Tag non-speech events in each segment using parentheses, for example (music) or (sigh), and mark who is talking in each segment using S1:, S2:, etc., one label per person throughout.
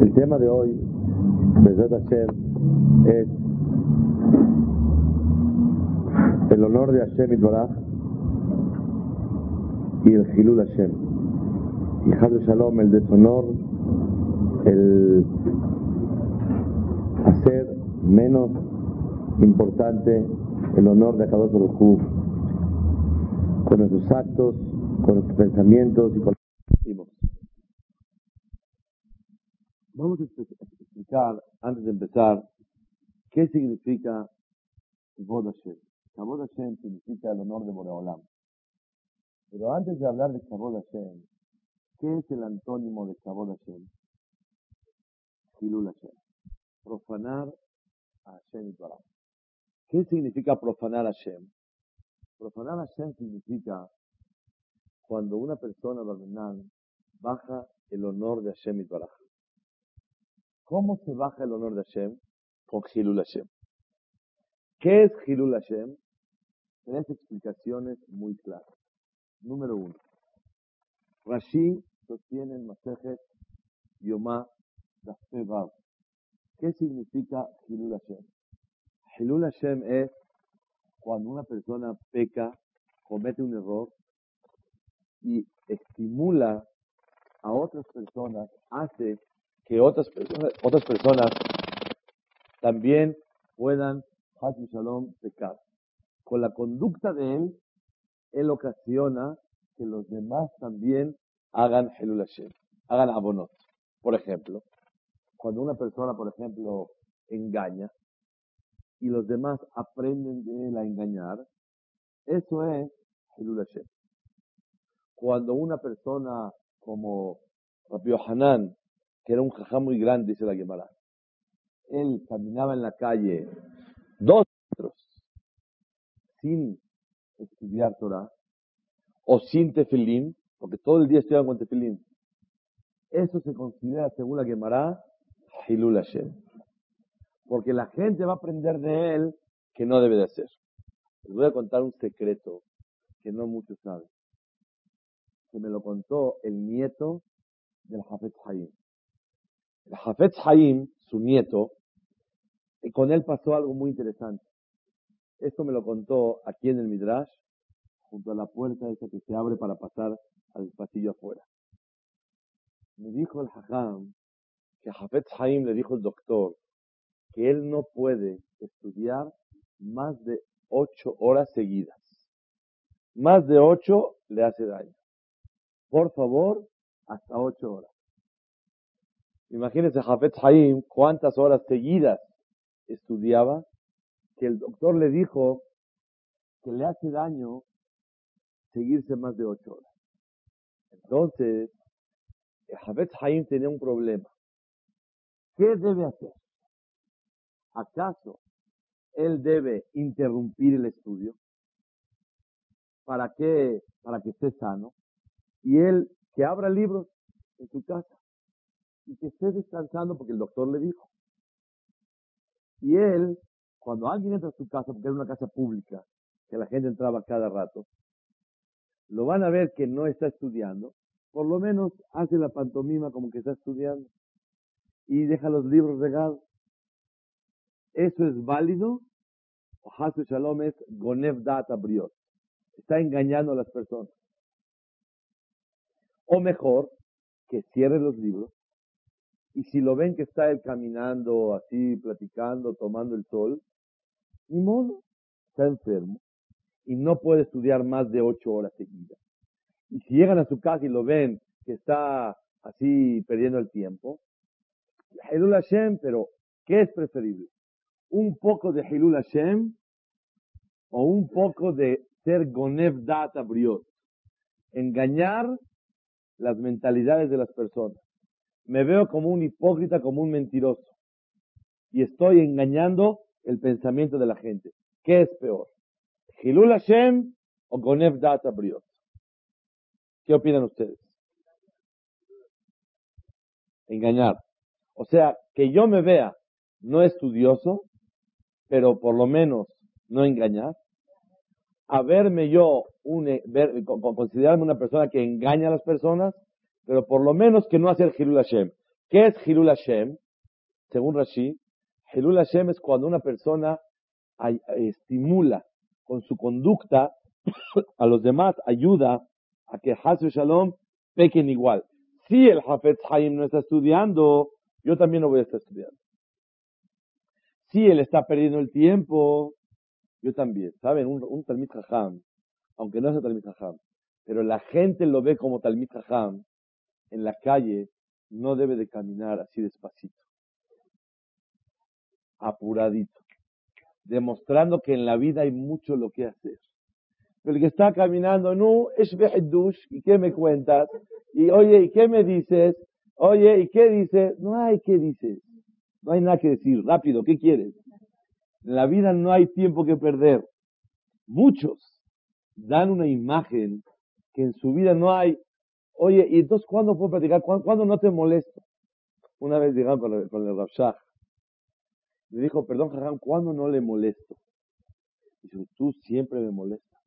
S1: El tema de hoy, Besat Hashem, es el honor de Hashem Itbaraj y el Hilul Hashem. Y Hadu Shalom, el deshonor, el hacer menos importante el honor de Kadosh Baruj con nuestros actos, con nuestros pensamientos y con nuestros Vamos a explicar, antes de empezar, qué significa Kavod Hashem. Hashem significa el honor de Boreolam. Pero antes de hablar de Kavod Hashem, ¿qué es el antónimo de Kavod Hashem? Hilul Hashem. Profanar a Hashem y Torah. ¿Qué significa profanar a Hashem? Profanar a Hashem significa cuando una persona, baja el honor de Hashem y Torah. ¿Cómo se baja el honor de Hashem? Con Hilul Hashem. ¿Qué es Hilul Hashem? Tres explicaciones muy claras. Número uno. Rashi sostiene en Masejet Yomá Dafevav. ¿Qué significa Hilul Hashem? Hilul Hashem es cuando una persona peca, comete un error y estimula a otras personas, hace que otras personas, también puedan, y Shalom, pecar. Con la conducta de él, él ocasiona que los demás también hagan Helul Hashem, hagan abonot. Por ejemplo, cuando una persona, por ejemplo, engaña y los demás aprenden de él a engañar, eso es Helul Hashem. Cuando una persona como Rabbi Hanan que era un jajá muy grande, dice la Gemara. Él caminaba en la calle dos metros sin estudiar Torah o sin tefilín, porque todo el día estudiaba con tefilín. Eso se considera, según la Gemara, Hilul Hashem. Porque la gente va a aprender de él que no debe de hacer. Les voy a contar un secreto que no muchos saben. Que me lo contó el nieto del Jafet Hayim. El Hafetz Haim, su nieto, con él pasó algo muy interesante. Esto me lo contó aquí en el Midrash, junto a la puerta esa que se abre para pasar al pasillo afuera. Me dijo el Hajam que a Hafetz Haim le dijo el doctor que él no puede estudiar más de ocho horas seguidas. Más de ocho le hace daño. Por favor, hasta ocho horas. Imagínense Jafet Haim cuántas horas seguidas estudiaba, que el doctor le dijo que le hace daño seguirse más de ocho horas. Entonces, Jafet Haim tenía un problema. ¿Qué debe hacer? ¿Acaso él debe interrumpir el estudio? ¿Para? Para que esté sano. Y él que abra libros en su casa y que esté descansando porque el doctor le dijo. Y él, cuando alguien entra a su casa, porque era una casa pública, que la gente entraba cada rato, lo van a ver que no está estudiando, por lo menos hace la pantomima como que está estudiando y deja los libros regados. ¿Eso es válido? O Hasu Shalom es Gonev Data Briot. Está engañando a las personas. O mejor, que cierre los libros y si lo ven que está él caminando así, platicando, tomando el sol, ni modo, está enfermo y no puede estudiar más de ocho horas seguidas. Y si llegan a su casa y lo ven que está así perdiendo el tiempo, Hilul Hashem, pero ¿qué es preferible? ¿Un poco de Hilul Hashem o un poco de ser Gonev Data? Engañar las mentalidades de las personas me veo como un hipócrita, como un mentiroso. Y estoy engañando el pensamiento de la gente. ¿Qué es peor? ¿Hilul Hashem o Gonev Data Briot? ¿Qué opinan ustedes? Engañar. O sea, que yo me vea no estudioso, pero por lo menos no engañar. A verme yo, un, ver, considerarme una persona que engaña a las personas, pero por lo menos que no hacer Hilul Hashem. ¿Qué es Hilul Hashem? Según Rashi, Hilul Hashem es cuando una persona estimula con su conducta (coughs) a los demás, ayuda a que Hasbe Shalom pequen igual. Si el Hafetz Haim no está estudiando, yo también no voy a estar estudiando. Si él está perdiendo el tiempo, yo también. ¿Saben? Un, un Talmid aunque no es Talmid Jajam, pero la gente lo ve como Talmid Jajam, en la calle no debe de caminar así despacito, apuradito, demostrando que en la vida hay mucho lo que hacer. El que está caminando, no, es dush, ¿y qué me cuentas? Y oye, ¿y qué me dices? Oye, ¿y qué dices? No hay qué dices. No hay nada que decir. Rápido, ¿qué quieres? En la vida no hay tiempo que perder. Muchos dan una imagen que en su vida no hay. Oye, ¿y entonces cuándo puedo platicar? ¿Cuándo, no te molesto? Una vez llegaron con el, con el Rabshah. Le dijo, perdón, Jajam, ¿cuándo no le molesto? Dice, tú siempre me molestas.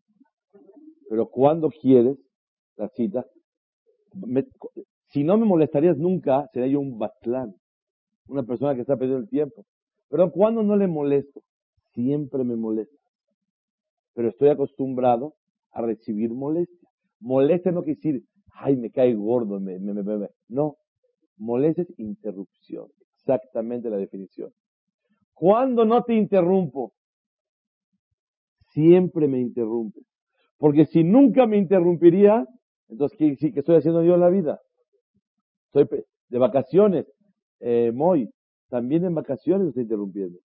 S1: Pero cuando quieres la cita, si no me molestarías nunca, sería yo un batlán una persona que está perdiendo el tiempo. Pero cuando no le molesto, siempre me molesta. Pero estoy acostumbrado a recibir molestia. Molestia no quiere decir, ay, me cae gordo, me, me, me, No, molestia es interrupción. Exactamente la definición. Cuando no te interrumpo, siempre me interrumpes. Porque si nunca me interrumpiría, entonces, ¿qué, qué estoy haciendo yo en la vida? Estoy de vacaciones, eh, Moy, también en vacaciones estoy interrumpiendo.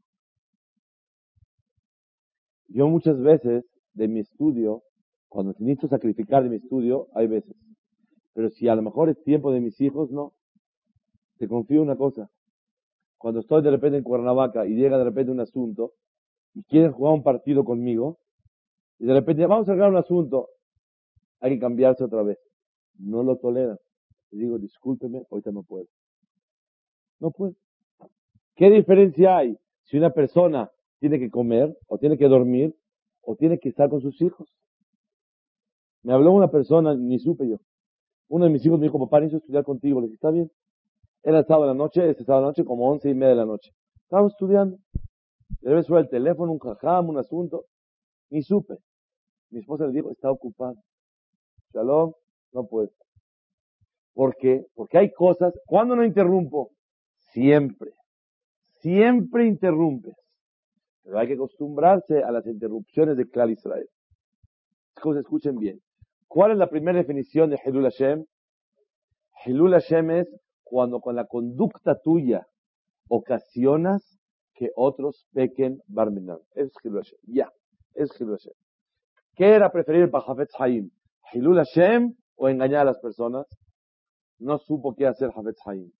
S1: Yo muchas veces de mi estudio, cuando necesito sacrificar de mi estudio, hay veces. Pero si a lo mejor es tiempo de mis hijos, no. Te confío una cosa. Cuando estoy de repente en Cuernavaca y llega de repente un asunto y quieren jugar un partido conmigo, y de repente vamos a arreglar un asunto, hay que cambiarse otra vez. No lo toleran. Y digo, discúlpeme, ahorita no puedo. No puede. ¿Qué diferencia hay si una persona tiene que comer, o tiene que dormir, o tiene que estar con sus hijos? Me habló una persona, ni supe yo. Uno de mis hijos me dijo, papá, necesito estudiar contigo. Le dije, está bien. Era el sábado de la noche, ese sábado de la noche, como once y media de la noche. Estábamos estudiando. Debe subir el teléfono, un jajam, un asunto. Ni supe. Mi esposa le dijo, está ocupado. Shalom, no puede. ¿Por qué? Porque hay cosas, cuando no interrumpo? Siempre. Siempre interrumpes. Pero hay que acostumbrarse a las interrupciones de Klal Israel. escuchen bien. ¿Cuál es la primera definición de Hilul Hashem? Hilul Hashem es cuando con la conducta tuya ocasionas que otros pequen Barminan. Es Hilul Hashem. Ya. Es Hilul Hashem. ¿Qué era preferir para Hafetz Haim? ¿Hilul Hashem o engañar a las personas? No supo qué hacer Hafetz Haim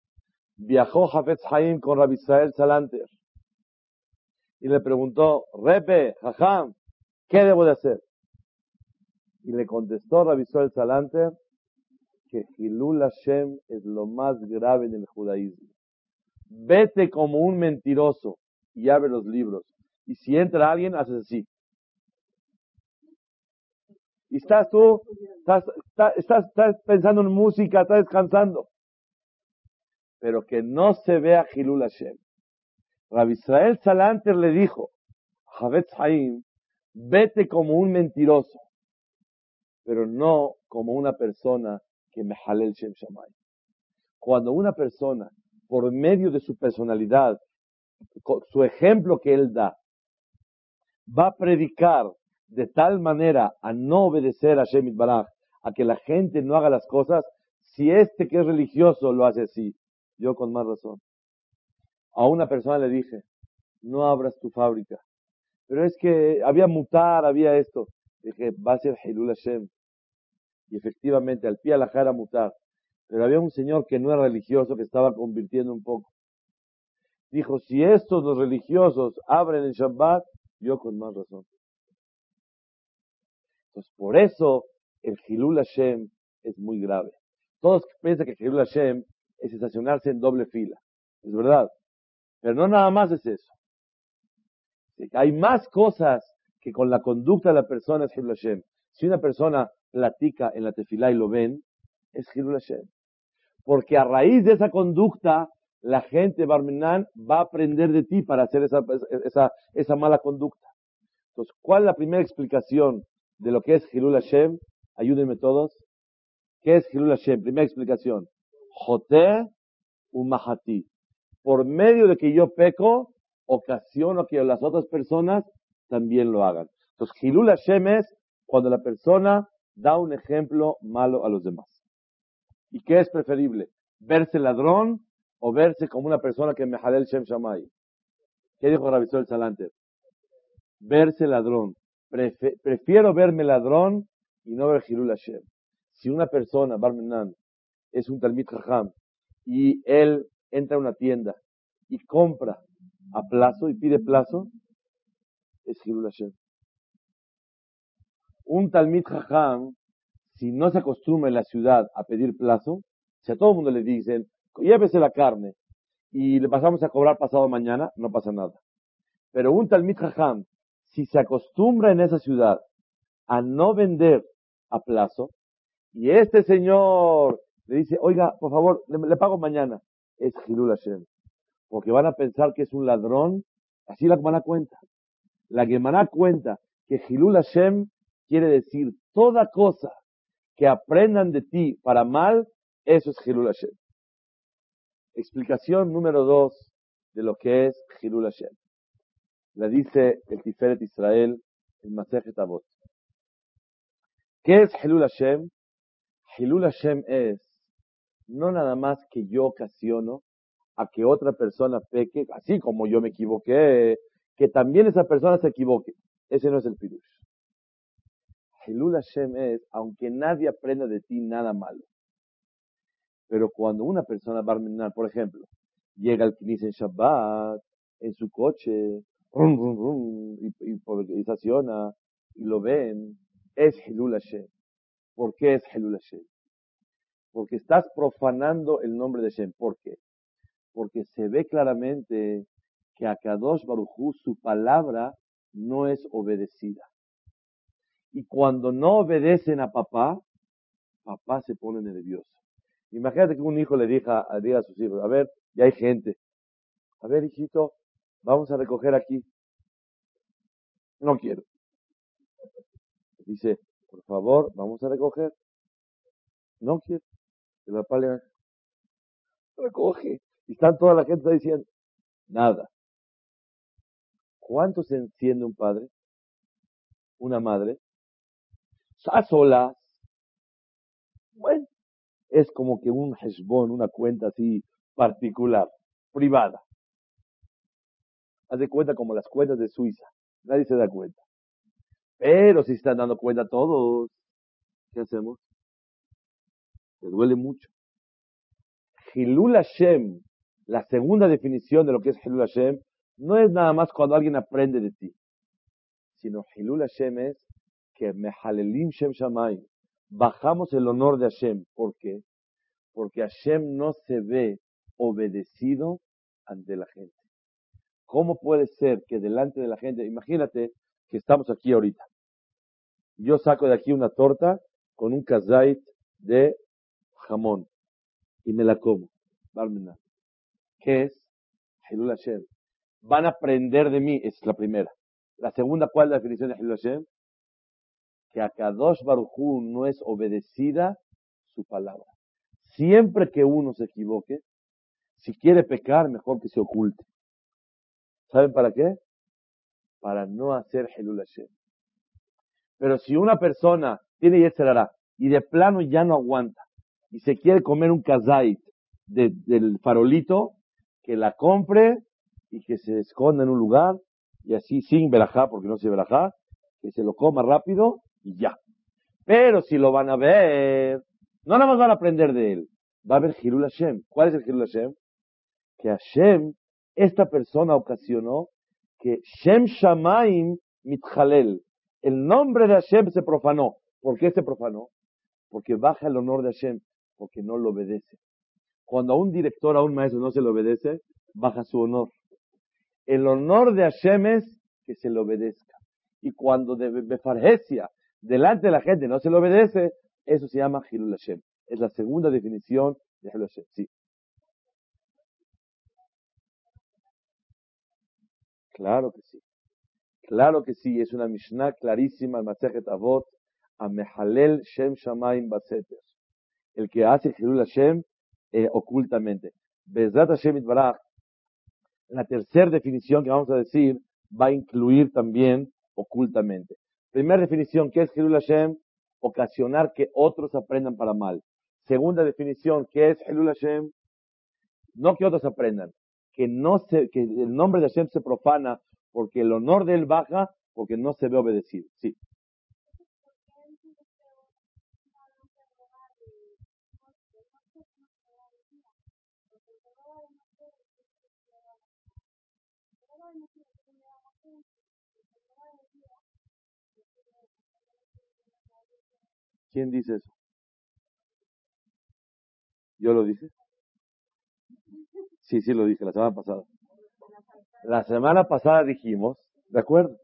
S1: viajó Jafetz Haim con Rabbi Israel Salanter y le preguntó, Repe, Jajam, ¿qué debo de hacer? Y le contestó Israel Salanter que Hilul Hashem es lo más grave en el judaísmo. Vete como un mentiroso y abre los libros. Y si entra alguien, haces así. Y estás tú, estás, estás, estás pensando en música, estás descansando pero que no se vea Hilul Hashem. Rabbi Israel Salanter le dijo, Javetz Haim, vete como un mentiroso, pero no como una persona que me el Shem Shamay. Cuando una persona, por medio de su personalidad, su ejemplo que él da, va a predicar de tal manera a no obedecer a Shemit Baraj, a que la gente no haga las cosas, si este que es religioso lo hace así, yo con más razón. A una persona le dije, no abras tu fábrica. Pero es que había mutar, había esto. Dije, va a ser Hilul Hashem. Y efectivamente, al pie a la jara mutar. Pero había un señor que no era religioso, que estaba convirtiendo un poco. Dijo, si estos los religiosos abren el Shabbat, yo con más razón. Entonces, por eso el Hilul Hashem es muy grave. Todos piensan que Hilul Hashem es estacionarse en doble fila. Es verdad. Pero no nada más es eso. Hay más cosas que con la conducta de la persona es Hashem. Si una persona platica en la tefilá y lo ven, es Hilul Hashem. Porque a raíz de esa conducta, la gente Barminan va a aprender de ti para hacer esa mala conducta. Entonces, ¿cuál es la primera explicación de lo que es Hilul Hashem? Ayúdenme todos. ¿Qué es Hilul Hashem? Primera explicación. Joté umahati. Por medio de que yo peco, ocasiono que las otras personas también lo hagan. Entonces, Hilul Hashem es cuando la persona da un ejemplo malo a los demás. ¿Y qué es preferible? ¿Verse ladrón o verse como una persona que me el Shem Shamay? ¿Qué dijo Rabisol Salanter? Verse ladrón. prefiero verme ladrón y no ver Hilul Hashem. Si una persona, Barmenan, es un Talmid Jajam y él entra a una tienda y compra a plazo y pide plazo, es Hilul Hashem un Talmid Jajam, si no se acostumbra en la ciudad a pedir plazo, si a todo el mundo le dicen, llévese la carne y le pasamos a cobrar pasado mañana, no pasa nada. Pero un Talmid Jajam, si se acostumbra en esa ciudad a no vender a plazo, y este señor le dice, oiga, por favor, le, pago mañana, es Hilul Hashem. Porque van a pensar que es un ladrón, así la Gemara cuenta. La Gemara cuenta que Hilul Hashem quiere decir toda cosa que aprendan de ti para mal, eso es Hilul Hashem. Explicación número dos de lo que es Hilul Hashem. Le dice el Tiferet Israel, el Masejet Avot. ¿Qué es Hilul Hashem? Hilul Hashem es no nada más que yo ocasiono a que otra persona peque, así como yo me equivoqué, que también esa persona se equivoque. Ese no es el Pirush. Hilul Hashem es, aunque nadie aprenda de ti nada malo. Pero cuando una persona va a por ejemplo, llega al Knis en Shabbat, en su coche, y, y, estaciona, y lo ven, es Hilul Hashem. ¿Por qué es Hilul Hashem? Porque estás profanando el nombre de Hashem. ¿Por qué? Porque se ve claramente que a Kadosh Baruchu su palabra no es obedecida. Y cuando no obedecen a papá, papá se pone nervioso. Imagínate que un hijo le diga, a sus hijos, a ver, ya hay gente. A ver, hijito, vamos a recoger aquí. No quiero. Dice, por favor, vamos a recoger. No quiero. El papá le recoge. Y están toda la gente diciendo, nada. ¿Cuánto se enciende un padre? Una madre a solas, bueno, es como que un heshbon, una cuenta así particular, privada. Haz de cuenta como las cuentas de Suiza. Nadie se da cuenta. Pero si están dando cuenta todos, ¿qué hacemos? Te duele mucho. Hilul Hashem, la segunda definición de lo que es Hilul Hashem, no es nada más cuando alguien aprende de ti, sino Hilul Hashem es que Mehalelim Shem Shamay, bajamos el honor de Hashem. ¿Por qué? Porque Hashem no se ve obedecido ante la gente. ¿Cómo puede ser que delante de la gente, imagínate que estamos aquí ahorita, yo saco de aquí una torta con un kazait de jamón y me la como. ¿Qué es? Hilul Hashem. Van a aprender de mí, es la primera. La segunda, ¿cuál es la definición de Hashem? Que a Kadosh Barujú no es obedecida su palabra. Siempre que uno se equivoque, si quiere pecar, mejor que se oculte. ¿Saben para qué? Para no hacer Helul Hashem. Pero si una persona tiene Yetzerara y de plano ya no aguanta y se quiere comer un kazait del farolito, que la compre y que se esconda en un lugar y así sin verajá, porque no se verajá, que se lo coma rápido y ya. Pero si lo van a ver, no nada más van a aprender de él, va a haber Hirul Hashem. ¿Cuál es el Hirul Hashem? Que Hashem, esta persona ocasionó que Shem Shamaim Mitjalel, el nombre de Hashem se profanó. ¿Por qué se profanó? Porque baja el honor de Hashem, porque no lo obedece. Cuando a un director, a un maestro no se le obedece, baja su honor. El honor de Hashem es que se le obedezca. Y cuando de Befargesia delante de la gente no se le obedece, eso se llama Hilul Hashem. Es la segunda definición de Hilul Hashem, sí. Claro que sí. Claro que sí, es una Mishnah clarísima, el Masejet Avot, a Mehalel Shem Shamaim Baseter. El que hace Hilul Hashem eh, ocultamente. Bezrat Hashem Itbarach, la tercera definición que vamos a decir va a incluir también ocultamente. Primera definición, ¿qué es Hilul Hashem? Ocasionar que otros aprendan para mal. Segunda definición, ¿qué es Hilul Hashem? No que otros aprendan, que no se, que el nombre de Hashem se profana porque el honor de él baja porque no se ve obedecido. Sí. ¿Quién dice eso? ¿Yo lo dije? Sí, sí lo dije la semana pasada. La semana pasada dijimos, ¿de acuerdo?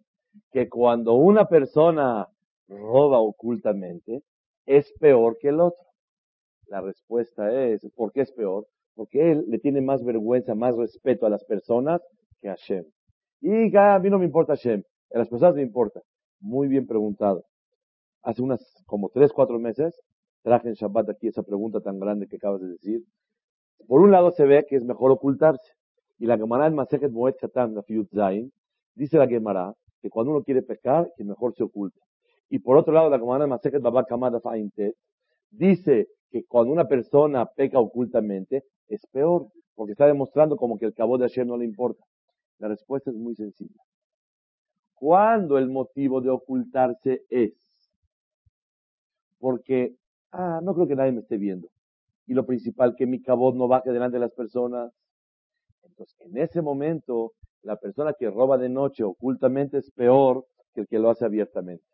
S1: Que cuando una persona roba ocultamente, es peor que el otro. La respuesta es, ¿por qué es peor? Porque él le tiene más vergüenza, más respeto a las personas que a Hashem. Y a mí no me importa Hashem, a las personas me importa. Muy bien preguntado. Hace unas como tres, cuatro meses traje en Shabbat aquí esa pregunta tan grande que acabas de decir. Por un lado se ve que es mejor ocultarse. Y la Gemara en Masejet Moed Katan, Zain, dice la Gemara que cuando uno quiere pecar, que mejor se oculta. Y por otro lado, la Gemara en Masejet Baba Kamada dice que cuando una persona peca ocultamente, es peor, porque está demostrando como que el cabo de Hashem no le importa. La respuesta es muy sencilla. Cuando el motivo de ocultarse es porque, ah, no creo que nadie me esté viendo. Y lo principal, que mi cabot no baje delante de las personas. Entonces, en ese momento, la persona que roba de noche ocultamente es peor que el que lo hace abiertamente.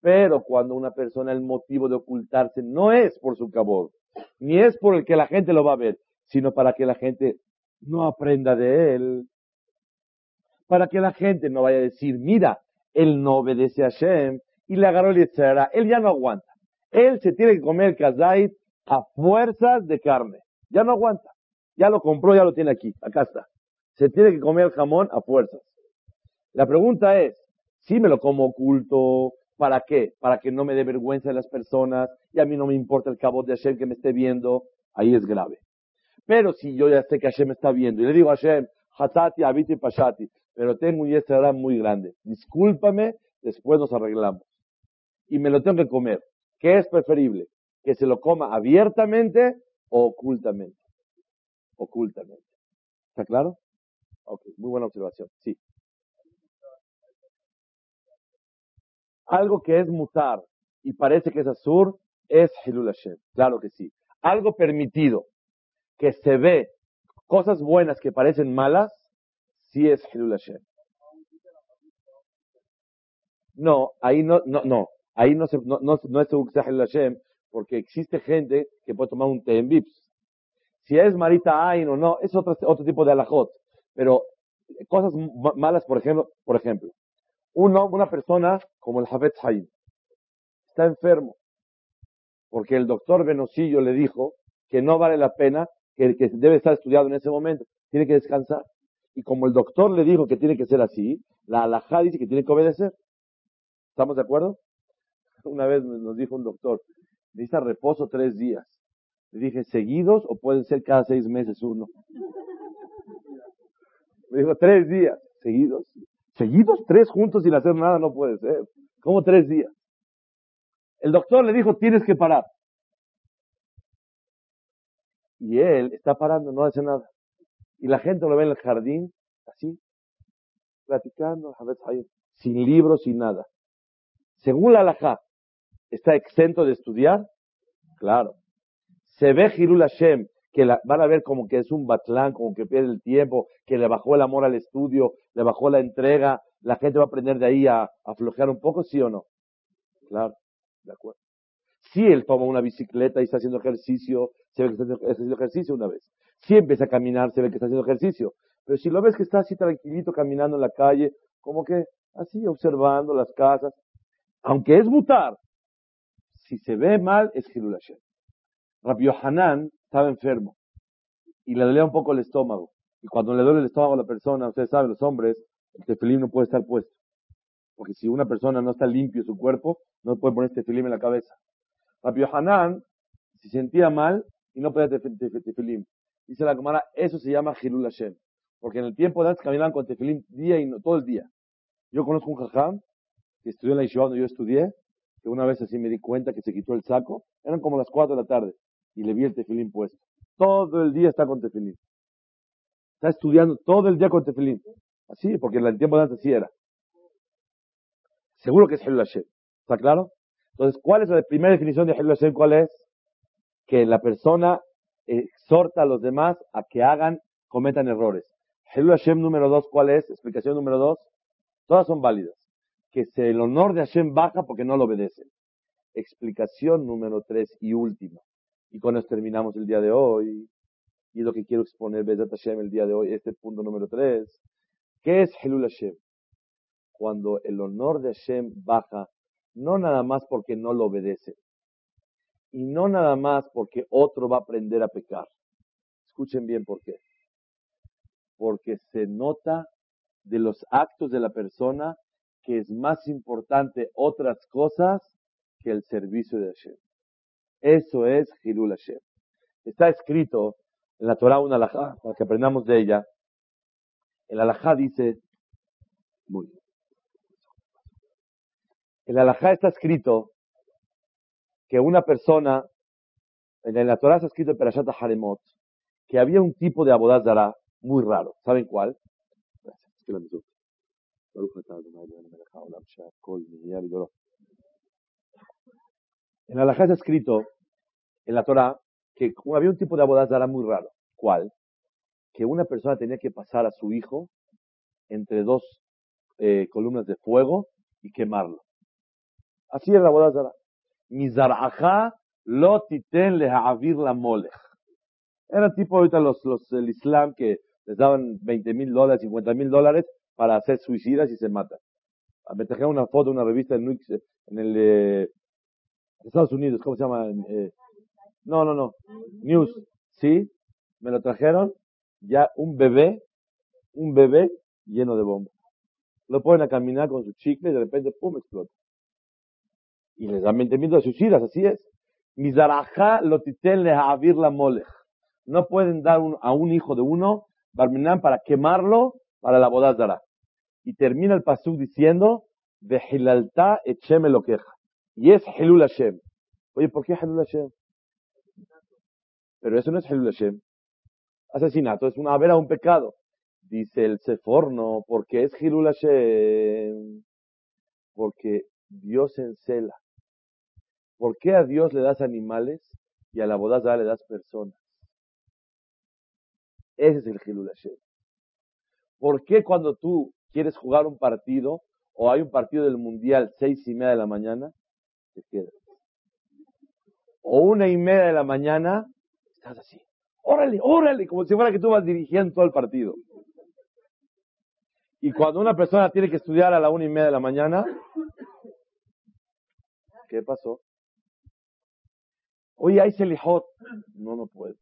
S1: Pero cuando una persona el motivo de ocultarse no es por su cabot, ni es por el que la gente lo va a ver, sino para que la gente no aprenda de él, para que la gente no vaya a decir, mira, él no obedece a Hashem y le agarró el Yetzirah. Él ya no aguanta. Él se tiene que comer kazait a fuerzas de carne. Ya no aguanta. Ya lo compró, ya lo tiene aquí. Acá está. Se tiene que comer jamón a fuerzas. La pregunta es, si me lo como oculto, ¿para qué? Para que no me dé vergüenza de las personas y a mí no me importa el cabo de Hashem que me esté viendo, ahí es grave. Pero si yo ya sé que Hashem me está viendo y le digo a Hashem, Hatati, Abiti, Pashati, pero tengo un yesterá muy grande, discúlpame, después nos arreglamos. Y me lo tengo que comer. ¿Qué es preferible? ¿Que se lo coma abiertamente o ocultamente? Ocultamente. ¿Está claro? Ok, muy buena observación. Sí. Algo que es mutar y parece que es azur es Hilul Hashem. Claro que sí. Algo permitido que se ve cosas buenas que parecen malas, sí es Hilul Hashem. No, ahí no, no, no. Ahí no, se, no, no, no es Hilul Hashem, porque existe gente que puede tomar un té en Vips. Si es Marita Ain o no, es otro, otro tipo de alajot. Pero cosas malas, por ejemplo, por ejemplo, uno, una persona como el Hafez Haim está enfermo porque el doctor Venosillo le dijo que no vale la pena, que, que debe estar estudiado en ese momento, tiene que descansar. Y como el doctor le dijo que tiene que ser así, la alajá dice que tiene que obedecer. ¿Estamos de acuerdo? (laughs) Una vez nos dijo un doctor, necesita reposo tres días. Le dije, ¿seguidos o pueden ser cada seis meses uno? (laughs) Me dijo, tres días. ¿Seguidos? ¿Seguidos? Tres juntos sin hacer nada no puede ser. ¿Cómo tres días? El doctor le dijo, tienes que parar. Y él está parando, no hace nada. Y la gente lo ve en el jardín, así, platicando, sin libros, sin nada. Según la halajá, ¿está exento de estudiar? Claro. Se ve Hirul Hashem que van a ver como que es un batlán, como que pierde el tiempo, que le bajó el amor al estudio, le bajó la entrega, la gente va a aprender de ahí a, a un poco, ¿sí o no? Claro, de acuerdo. Si él toma una bicicleta y está haciendo ejercicio, se ve que está haciendo ejercicio una vez. Si empieza a caminar, se ve que está haciendo ejercicio. Pero si lo ves que está así tranquilito caminando en la calle, como que así observando las casas, aunque es mutar, si se ve mal es Hirul Hashem. Rabbi Yohanan estaba enfermo y le dolía un poco el estómago. Y cuando le duele el estómago a la persona, ustedes saben, los hombres, el tefilín no puede estar puesto. Porque si una persona no está limpio su cuerpo, no puede poner tefilín en la cabeza. Rabbi Hanan se sentía mal y no podía tefilín. Dice la cámara, eso se llama Hilul Hashem. Porque en el tiempo de antes caminaban con tefilín día y todo el día. Yo conozco un jajam que estudió en la Yeshiva donde yo estudié, que una vez así me di cuenta que se quitó el saco, eran como las 4 de la tarde, y le vi el tefilín puesto. Todo el día está con tefilín. Está estudiando todo el día con tefilín. Así, porque en el tiempo de antes sí era. Seguro que es Hilul Hashem. ¿Está claro? Entonces, ¿cuál es la primera definición de Hilul Hashem? ¿Cuál es? Que la persona exhorta a los demás a que hagan, cometan errores. Hilul Hashem número dos, ¿cuál es? Explicación número dos. Todas son válidas. Que el honor de Hashem baja porque no lo obedecen. Explicación número tres y última. Y con esto terminamos el día de hoy. Y lo que quiero exponer, Bezat Hashem, el día de hoy, este punto número tres. ¿Qué es Hilul Hashem? Cuando el honor de Hashem baja, no nada más porque no lo obedece, y no nada más porque otro va a aprender a pecar. Escuchen bien por qué. Porque se nota de los actos de la persona que es más importante otras cosas que el servicio de Hashem. Eso es Hilul Hashem. Está escrito en la Torah una alajá, para que aprendamos de ella. El alajá dice, muy bien. El alajá está escrito que una persona, en la Torah está escrito en Perashat Haremot, que había un tipo de abodazara muy raro. ¿Saben cuál? En la está escrito en la Torah que había un tipo de abodazara muy raro. ¿Cuál? Que una persona tenía que pasar a su hijo entre dos eh, columnas de fuego y quemarlo. Así era la abodazara. Mizaraja lo titen lehavir la molech. Era tipo ahorita los, los del Islam que les daban 20 mil dólares, 50 mil dólares para hacer suicidas y se matan. Me trajeron una foto, una revista en, en el eh, Estados Unidos, ¿cómo se llama? Eh, no, no, no. News. Sí, me lo trajeron. Ya un bebé, un bebé lleno de bombas. Lo ponen a caminar con su chicle y de repente, ¡pum!, explota. Y les dan 20 mil de suicidas, así es. Mizaraja lo avir la molech. No pueden dar a un hijo de uno, Barminan, para quemarlo para la boda Y termina el pasuk diciendo, Vehilalta echeme lo queja. Y es Hilul Hashem. Oye, ¿por qué Hilul Hashem? Pero eso no es Hilul Hashem. Asesinato es una vera, un pecado. Dice el Seforno, porque es Hilul Hashem. Porque Dios encela. ¿Por qué a Dios le das animales y a la boda le das personas? Ese es el Hilul Hashem. ¿Por qué cuando tú quieres jugar un partido o hay un partido del mundial seis y media de la mañana, te quedas? O una y media de la mañana, estás así. Órale, órale, como si fuera que tú vas dirigiendo todo el partido. Y cuando una persona tiene que estudiar a la una y media de la mañana, ¿qué pasó? Oye, hay Selihot. No, no puede.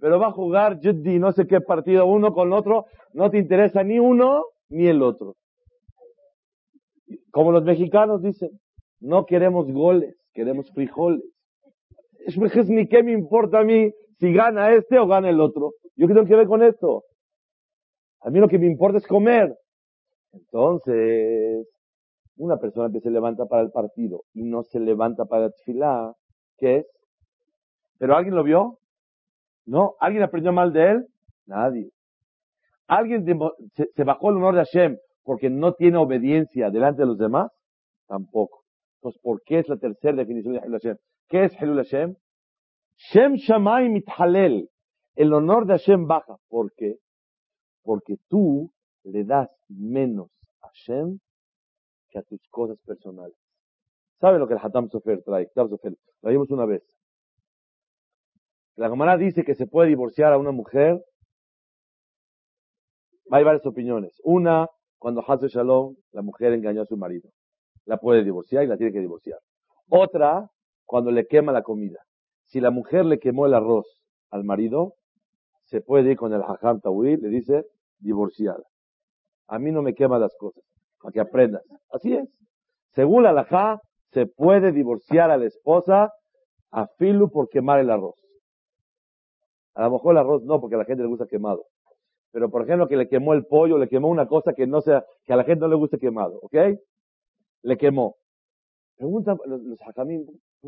S1: Pero va a jugar Juddi, no sé qué partido, uno con otro. No te interesa ni uno ni el otro. Como los mexicanos dicen, no queremos goles, queremos frijoles. Es ni qué me importa a mí si gana este o gana el otro. Yo qué tengo que ver con esto. A mí lo que me importa es comer. Entonces, una persona que se levanta para el partido y no se levanta para el ¿qué es? ¿Pero alguien lo vio? ¿No? ¿Alguien aprendió mal de él? Nadie. ¿Alguien se, bajó el honor de Hashem porque no tiene obediencia delante de los demás? Tampoco. Entonces, ¿por qué es la tercera definición de Hashem? ¿Qué es Helul Hashem? Shem Shamay Mithalel. El honor de Hashem baja. ¿Por qué? Porque tú le das menos a Hashem que a tus cosas personales. ¿Sabe lo que el Hatam Sofer trae? Hatam Sofer, lo vimos una vez. La Gemara dice que se puede divorciar a una mujer. Hay varias opiniones. Una, cuando Hazel Shalom, la mujer engañó a su marido. La puede divorciar y la tiene que divorciar. Otra, cuando le quema la comida. Si la mujer le quemó el arroz al marido, se puede ir con el hajam tawil, le dice, divorciada. A mí no me quema las cosas, para que aprendas. Así es. Según la halajá, se puede divorciar a la esposa a filu por quemar el arroz. A lo mejor el arroz no, porque a la gente le gusta quemado. Pero por ejemplo, que le quemó el pollo, le quemó una cosa que no sea, que a la gente no le guste quemado, ¿ok? Le quemó. Pregunta los, los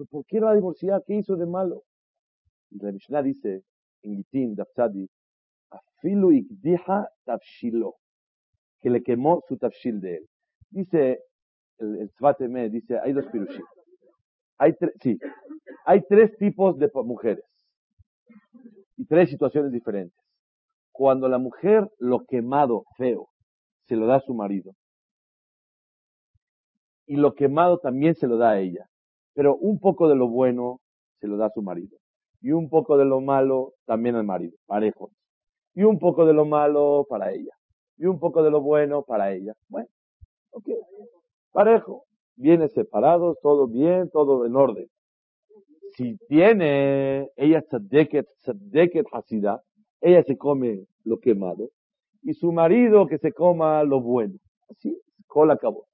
S1: ¿por, qué la divorciada? ¿Qué hizo de malo? Y la Mishnah dice, en Gitín, Dafzadi, afilu ikdiha tafshilo, que le quemó su tafshil de él. Dice el, el dice, hay dos pirushim. Hay sí, hay tres tipos de mujeres y tres situaciones diferentes. Cuando la mujer lo quemado feo se lo da a su marido y lo quemado también se lo da a ella, pero un poco de lo bueno se lo da a su marido y un poco de lo malo también al marido, parejo. Y un poco de lo malo para ella y un poco de lo bueno para ella. Bueno, ok, parejo. Viene separados, todo bien, todo en orden. Si tiene ella tzadeket, tzadeket ella se come lo quemado y su marido que se coma lo bueno. Así, cola acabó.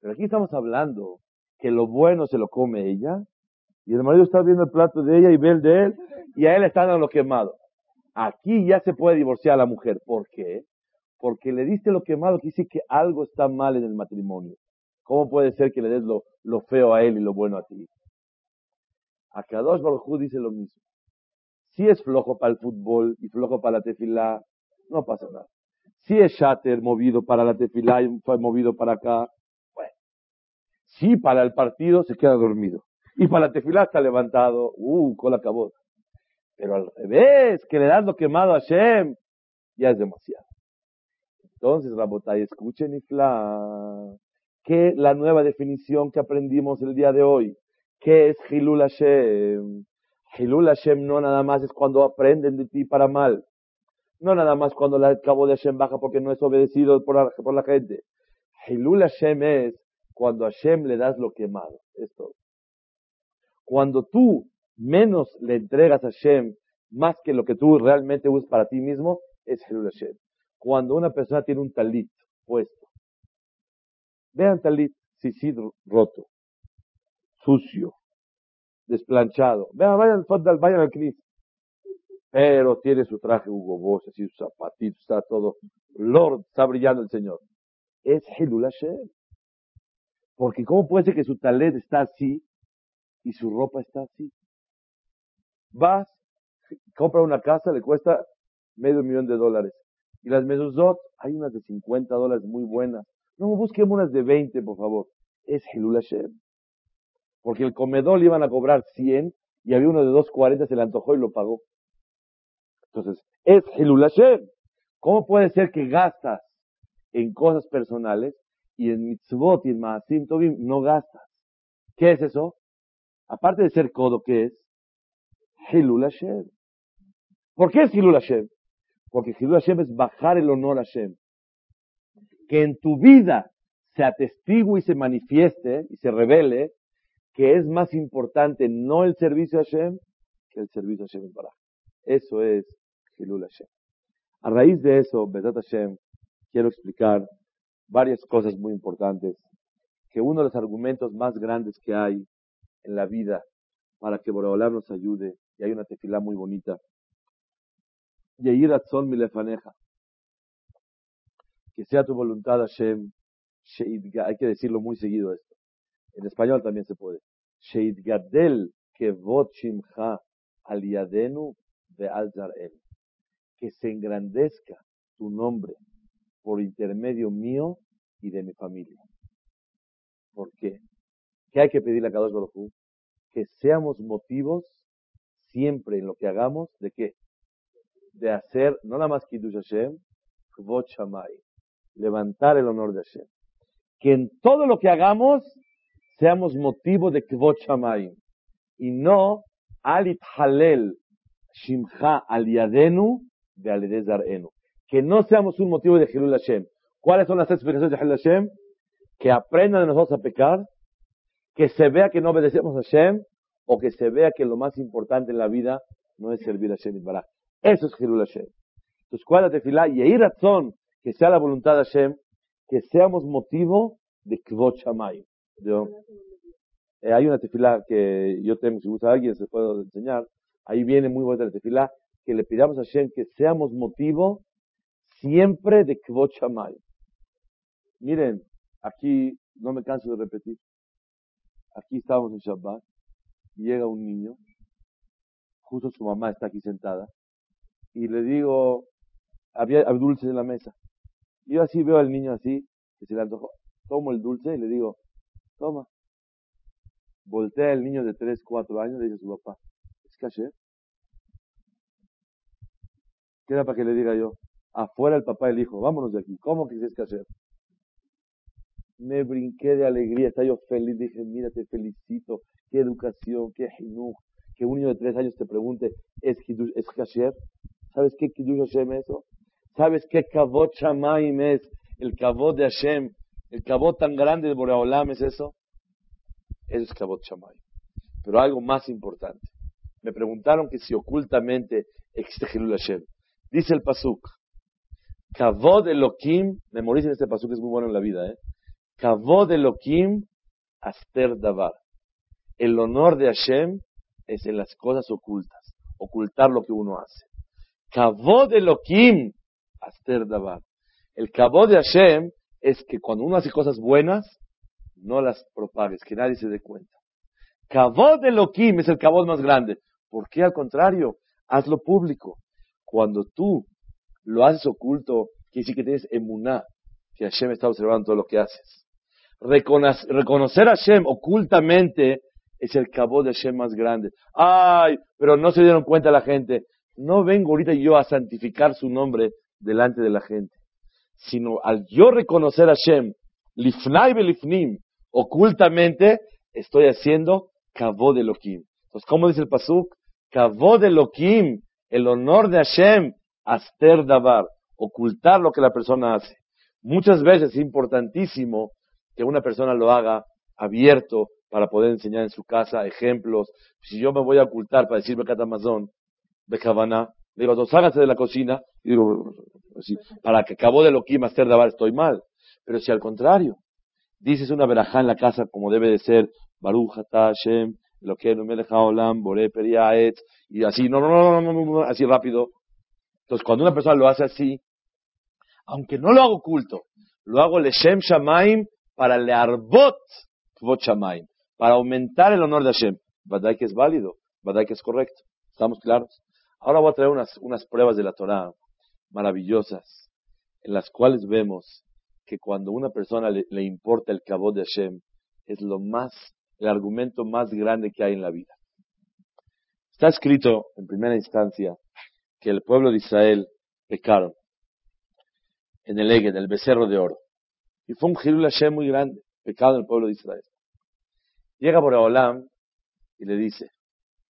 S1: Pero aquí estamos hablando que lo bueno se lo come ella y el marido está viendo el plato de ella y ve el de él y a él está dando lo quemado. Aquí ya se puede divorciar a la mujer. ¿Por qué? Porque le diste lo quemado, que dice que algo está mal en el matrimonio. ¿Cómo puede ser que le des lo, lo feo a él y lo bueno a ti? A Kadosh Baruj dice lo mismo. Si es flojo para el fútbol y flojo para la tefilá, no pasa nada. Si es shatter movido para la tefilá y fue movido para acá, bueno. Si para el partido se queda dormido. Y para la tefilá está levantado, uh, con la cabota. Pero al revés, que le das lo quemado a Shem, ya es demasiado. Entonces, Rabotay, escuchen Ifla que la nueva definición que aprendimos el día de hoy. ¿Qué es Hilul Hashem? Hilul Hashem no nada más es cuando aprenden de ti para mal. No nada más cuando el cabo de Hashem baja porque no es obedecido por la, por la gente. Hilul Hashem es cuando a Hashem le das lo quemado. Esto. Cuando tú menos le entregas a Hashem más que lo que tú realmente usas para ti mismo, es Hilul Hashem. Cuando una persona tiene un talit puesto Vean talit, sisid roto, sucio, desplanchado. Vean, vayan, vayan al Cris. Pero tiene su traje Hugo Boss, así sus zapatitos, está todo. Lord, está brillando el Señor. Es Hilul. Porque ¿cómo puede ser que su talet está así y su ropa está así? Vas, compra una casa, le cuesta medio millón de dólares. Y las mezuzot, hay unas de 50 dólares muy buenas. No, busquemos unas de 20, por favor. Es Hilul Hashem. Porque el comedor le iban a cobrar 100 y había uno de 240, se le antojó y lo pagó. Entonces, es Hilul Hashem. ¿Cómo puede ser que gastas en cosas personales y en mitzvot y en maasim tovim no gastas? ¿Qué es eso? Aparte de ser codo, ¿qué es? Hilul Hashem. ¿Por qué es Hilul Hashem? Porque Hilul Hashem es bajar el honor a Hashem que en tu vida se atestigue y se manifieste y se revele que es más importante no el servicio a Hashem que el servicio a Hashem para. Eso es Hilul Hashem. A raíz de eso, Bezat Hashem, quiero explicar varias cosas muy importantes. Que uno de los argumentos más grandes que hay en la vida para que Boreolam nos ayude, y hay una tefilá muy bonita, Yeir Atzon Milefaneja, que sea tu voluntad, Hashem, hay que decirlo muy seguido esto. En español también se puede. Sheidgadel kevot shimcha aliadenu de el. Que se engrandezca tu nombre por intermedio mío y de mi familia. ¿Por qué? ¿Qué hay que pedirle a Kadosh Baruj Que seamos motivos siempre en lo que hagamos de qué? De hacer no nada más Kiddush Hashem, Kvot Shamay levantar el honor de Hashem. Que en todo lo que hagamos seamos motivo de Kvot Shamayim y no Alit Halel Shimcha Aliadenu de Enu. Que no seamos un motivo de Hilul Hashem. ¿Cuáles son las explicaciones de Hilul Hashem? Que aprendan de nosotros a pecar, que se vea que no obedecemos a Hashem, o que se vea que lo más importante en la vida no es servir a Hashem Baraj. Eso es Hilul Hashem. Entonces, ¿cuál es la? Y ahí razón que sea la voluntad de Hashem, que seamos motivo de Kvot Shamayim. Eh, hay una tefilá que yo tengo, si gusta alguien se puede enseñar, ahí viene muy buena la tefilá, que le pidamos a Hashem que seamos motivo siempre de Kvot. Miren, aquí no me canso de repetir. Aquí estamos en Shabbat, llega un niño, justo su mamá está aquí sentada, y le digo, había, dulces en la mesa. Yo así veo al niño así, que se le antojó, tomo el dulce y le digo, toma. Voltea el niño de 3, 4 años y dice a su papá, ¿es caché? Queda para que le diga yo, afuera el papá y el hijo, vámonos de aquí, ¿cómo que es caché? Me brinqué de alegría, estaba yo feliz, dije, mira, te felicito, qué educación, qué jinuj, que un niño de tres años te pregunte, ¿es, es kasher? ¿Sabes qué Kiddush Hashem es eso? ¿Sabes qué Kavod Shamaim es? El Kavod de Hashem, el Kavod tan grande de Boreolam es eso. Eso es Kavod Shamaim. Pero algo más importante. Me preguntaron que si ocultamente existe Hashem. Dice el Pasuk, Kavod Elohim, memoricen este Pasuk, es muy bueno en la vida, ¿eh? Kavod Elohim Aster Davar. El honor de Hashem es en las cosas ocultas, ocultar lo que uno hace. Kavod Elohim Aster Davar. El Kavod de Hashem es que cuando uno hace cosas buenas, no las propagues, que nadie se dé cuenta. Kavod Elohim es el Kavod más grande. ¿Por qué al contrario? Hazlo público. Cuando tú lo haces oculto, quiere decir que tienes emuná, que Hashem está observando todo lo que haces. Reconocer a Hashem ocultamente es el cabo de Hashem más grande. Ay, pero no se dieron cuenta la gente. No vengo ahorita yo a santificar su nombre delante de la gente, sino al yo reconocer a Hashem, lifnai belifnim, ocultamente, estoy haciendo cabo de Elohim. Entonces, ¿cómo dice el pasuk? Cabo de Elohim, el honor de Hashem, aster davar, ocultar lo que la persona hace. Muchas veces es importantísimo que una persona lo haga abierto para poder enseñar en su casa ejemplos. Si yo me voy a ocultar para decirme Amazon, de Cabana, le digo, hágase de la cocina, y digo, para que acabó de lo que hacer dabar estoy mal. Pero si al contrario, dices una verajá en la casa como debe de ser, Baruch Hashem, lo que no me deja Olam, Boré Periaet, y así, no, no, no, no, así rápido. Entonces, cuando una persona lo hace así, aunque no lo hago oculto, lo hago Leshem Shamaim para le arbot Shamaim, para aumentar el honor de Hashem. ¿Verdad que es válido? ¿Verdad que es correcto? ¿Estamos claros? Ahora voy a traer unas, unas pruebas de la Torah maravillosas, en las cuales vemos que cuando una persona le, importa el cabo de Hashem, es lo más, el argumento más grande que hay en la vida. Está escrito en primera instancia que el pueblo de Israel pecaron en el Ege, en el becerro de oro. Y fue un Hilul Hashem muy grande, pecado en el pueblo de Israel. Llega Boreolam y le dice,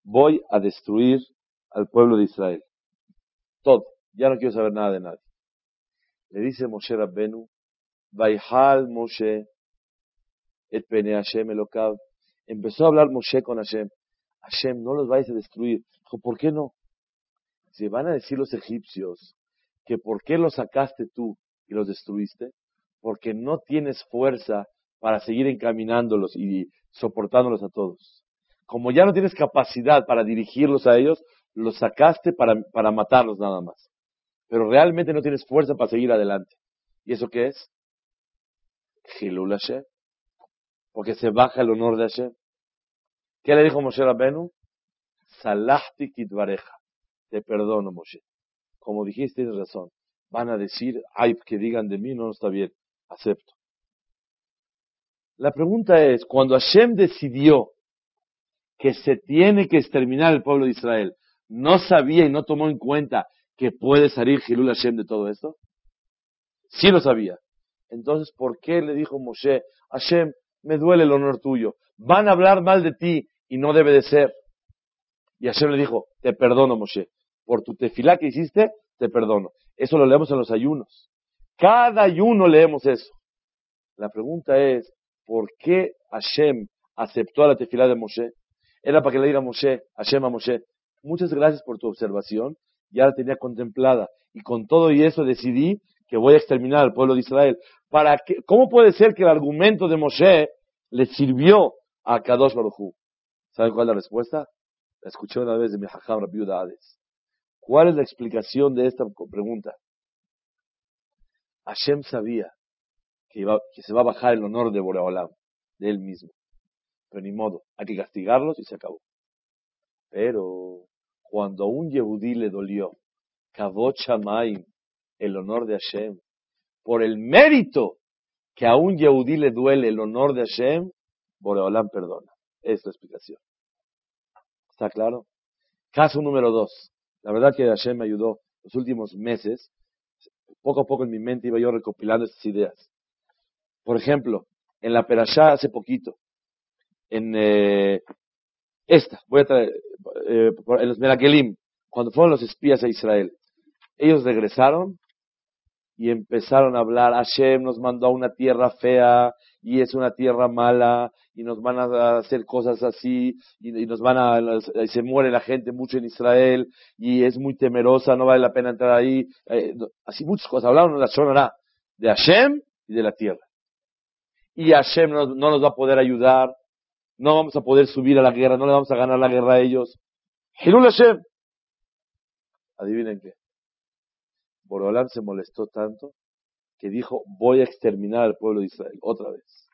S1: voy a destruir al pueblo de Israel. Todo. Ya no quiero saber nada de nadie. Le dice Moshe Rabbenu, Vaihal Moshe, et pene Hashem Elokav. Empezó a hablar Moshe con Hashem. Hashem, no los vais a destruir. Dijo, ¿por qué no? Se van a decir los egipcios que por qué los sacaste tú y los destruiste, porque no tienes fuerza para seguir encaminándolos y soportándolos a todos. Como ya no tienes capacidad para dirigirlos a ellos, los sacaste para, para matarlos nada más. Pero realmente no tienes fuerza para seguir adelante. ¿Y eso qué es? Gilul Hashem. Porque se baja el honor de Hashem. ¿Qué le dijo Moshe Rabbenu? Salahti kitvareja. Te perdono, Moshe. Como dijiste, tienes razón. Van a decir, ay, que digan de mí, no está bien. Acepto. La pregunta es, cuando Hashem decidió que se tiene que exterminar el pueblo de Israel, ¿no sabía y no tomó en cuenta que puede salir Gilul Hashem de todo esto? Sí lo sabía. Entonces, ¿por qué le dijo Moshe, Hashem, me duele el honor tuyo? Van a hablar mal de ti y no debe de ser. Y Hashem le dijo, te perdono, Moshe. Por tu tefilá que hiciste, te perdono. Eso lo leemos en los ayunos. Cada ayuno leemos eso. La pregunta es, ¿por qué Hashem aceptó a la tefilá de Moshe? Era para que le diga a Moshe, Hashem a Moshe, muchas gracias por tu observación, ya la tenía contemplada. Y con todo y eso decidí que voy a exterminar al pueblo de Israel. Para que, ¿Cómo puede ser que el argumento de Moshe le sirvió a Kadosh Baruj ¿Saben cuál es la respuesta? La escuché una vez de mi hajam Rabbi ¿Cuál es la explicación de esta pregunta? Hashem sabía que, que se va a bajar el honor de Boreolam, de él mismo. Pero ni modo, hay que castigarlos y se acabó. Pero cuando a un Yehudí le dolió, Kavot el honor de Hashem, por el mérito que a un Yehudí le duele el honor de Hashem, Boreolam perdona. Es la explicación. ¿Está claro? Caso número dos. La verdad que Hashem me ayudó los últimos meses. Poco a poco en mi mente iba yo recopilando estas ideas. Por ejemplo, en la Perashá hace poquito, en eh, esta, voy a traer, eh, en los Merakelim, cuando fueron los espías a Israel, ellos regresaron y empezaron a hablar, Hashem nos mandó a una tierra fea y es una tierra mala y nos van a hacer cosas así y, nos van a, se muere la gente mucho en Israel y es muy temerosa, no vale la pena entrar ahí, eh, así muchas cosas, hablaron en la zona de Hashem y de la tierra. Y Hashem no nos va a poder ayudar, no vamos a poder subir a la guerra, no le vamos a ganar la guerra a ellos. Hilul Hashem. Adivinen qué. Borolam se molestó tanto que dijo, voy a exterminar al pueblo de Israel otra vez.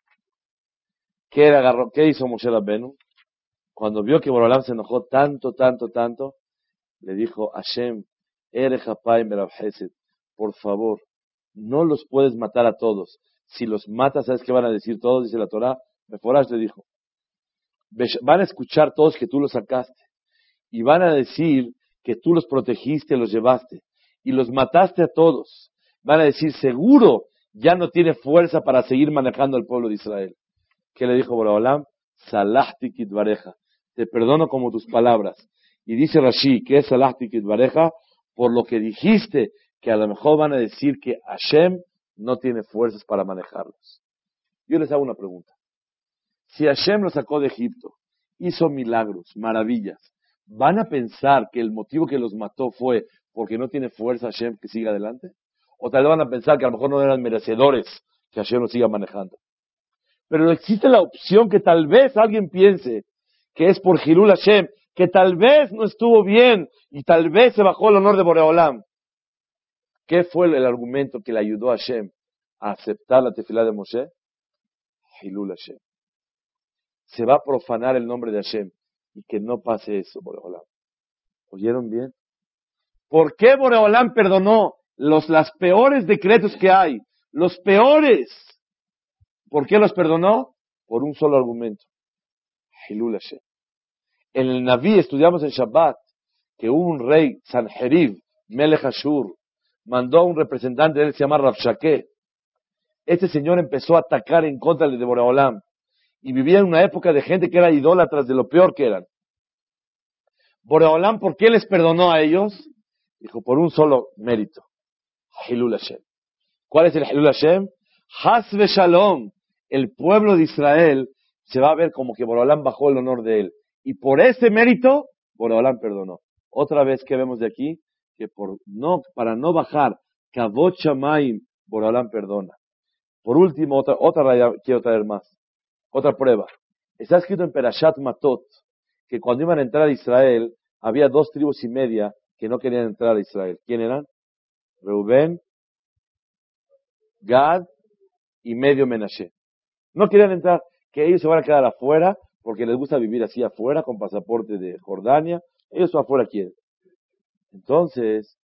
S1: ¿Qué, agarró, qué hizo Moshe Rabbenu? Cuando vio que Borolam se enojó tanto, tanto, tanto, le dijo, Hashem, por favor, no los puedes matar a todos. Si los matas, ¿sabes qué van a decir todos? Dice la Torah. Meforash le dijo, van a escuchar todos que tú los sacaste. Y van a decir que tú los protegiste, los llevaste y los mataste a todos. Van a decir, seguro ya no tiene fuerza para seguir manejando al pueblo de Israel. ¿Qué le dijo Boraholam? Salahti kitvareja. Te perdono como tus palabras. Y dice Rashi, ¿qué es Salahti kitvareja? Por lo que dijiste, que a lo mejor van a decir que Hashem no tiene fuerzas para manejarlos. Yo les hago una pregunta. Si Hashem los sacó de Egipto, hizo milagros, maravillas, ¿van a pensar que el motivo que los mató fue porque no tiene fuerza Hashem que siga adelante? O tal vez van a pensar que a lo mejor no eran merecedores que Hashem los siga manejando. Pero existe la opción que tal vez alguien piense que es por Hilul Hashem, que tal vez no estuvo bien y tal vez se bajó el honor de Boreolam. ¿Qué fue el argumento que le ayudó a Hashem a aceptar la tefilá de Moshe? Hilul Hashem. Se va a profanar el nombre de Hashem y que no pase eso, Boreolam. ¿Oyeron bien? ¿Por qué Boreolán perdonó los las peores decretos que hay? Los peores. ¿Por qué los perdonó? Por un solo argumento. Hilul Hashem. En el Naví estudiamos en Shabbat que un rey, Sanjerib, Melech Ashur, mandó a un representante de él, se llama. Este señor empezó a atacar en contra de Boreolam y vivía en una época de gente que era idólatras de lo peor que eran. Boreolam, ¿por qué les perdonó a ellos? Dijo, por un solo mérito. Hilul Hashem. ¿Cuál es el Hilul Hashem? Hasbe Shalom. El pueblo de Israel se va a ver como que Borolam bajó el honor de él. Y por ese mérito, Borolam perdonó. Otra vez que vemos de aquí, que por no, para no bajar, Kavot Shamaim, Borolam perdona. Por último, otra, otra quiero traer más. Otra prueba. Está escrito en Perashat Matot que cuando iban a entrar a Israel, había dos tribus y media que no querían entrar a Israel. ¿Quién eran? Reuben, Gad y medio Menashe. No querían entrar, que ellos se van a quedar afuera porque les gusta vivir así afuera con pasaporte de Jordania. Ellos afuera quieren. Entonces,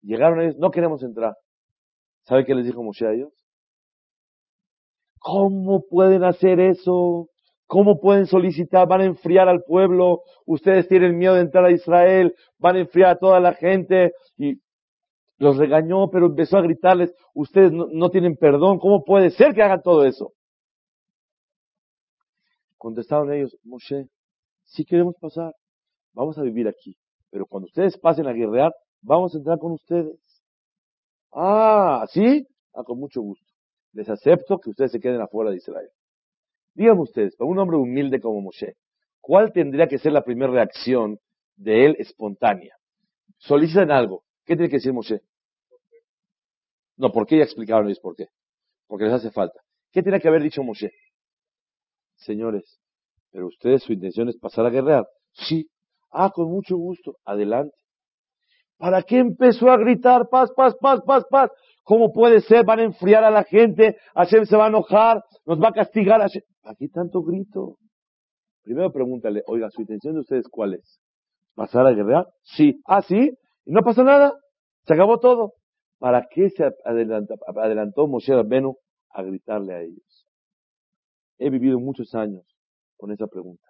S1: llegaron ellos, no queremos entrar. ¿Sabe qué les dijo Moshe a ellos? ¿Cómo pueden hacer eso? ¿Cómo pueden solicitar? Van a enfriar al pueblo. Ustedes tienen miedo de entrar a Israel. Van a enfriar a toda la gente. Y los regañó, pero empezó a gritarles, ustedes no, tienen perdón. ¿Cómo puede ser que hagan todo eso? Contestaron ellos, Moshe, si queremos pasar. Vamos a vivir aquí. Pero cuando ustedes pasen a guerrear, vamos a entrar con ustedes. Ah, ¿sí? Ah, con mucho gusto. Les acepto que ustedes se queden afuera de Israel. Díganme ustedes, para un hombre humilde como Moshe, ¿cuál tendría que ser la primera reacción de él espontánea. Solicitan algo. ¿Qué tiene que decir Moshe? No, ¿por qué ya explicaron ellos por qué? Porque les hace falta. ¿Qué tiene que haber dicho Moshe? Señores, pero ustedes su intención es pasar a guerrear. Sí. Ah, con mucho gusto. Adelante. ¿Para qué empezó a gritar paz, paz, paz, paz, paz? ¿Cómo puede ser? Van a enfriar a la gente, Hashem se va a enojar, nos va a castigar. Hashem. ¿Para qué tanto grito? Primero pregúntale, oiga, ¿su intención de ustedes cuál es? ¿Pasar a guerrear? Sí. Ah, sí. Y no pasa nada. Se acabó todo. ¿Para qué se adelantó, adelantó Moshe Rabbenu a gritarle a ellos? He vivido muchos años con esa pregunta.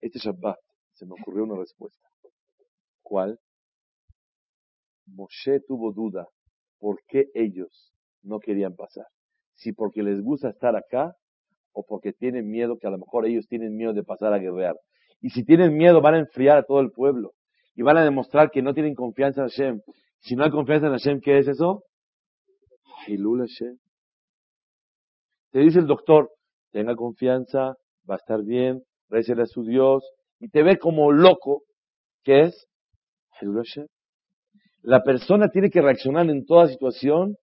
S1: Este Shabbat se me ocurrió una respuesta. ¿Cuál? Moshe tuvo duda por qué ellos no querían pasar. Si porque les gusta estar acá o porque tienen miedo, que a lo mejor ellos tienen miedo de pasar a guerrear. Y si tienen miedo van a enfriar a todo el pueblo y van a demostrar que no tienen confianza en Hashem. Si no hay confianza en Hashem, ¿qué es eso? Hilul Hashem. Te dice el doctor, tenga confianza, va a estar bien, récele a su Dios, y te ve como loco, ¿qué es? Hilul Hashem. La persona tiene que reaccionar en toda situación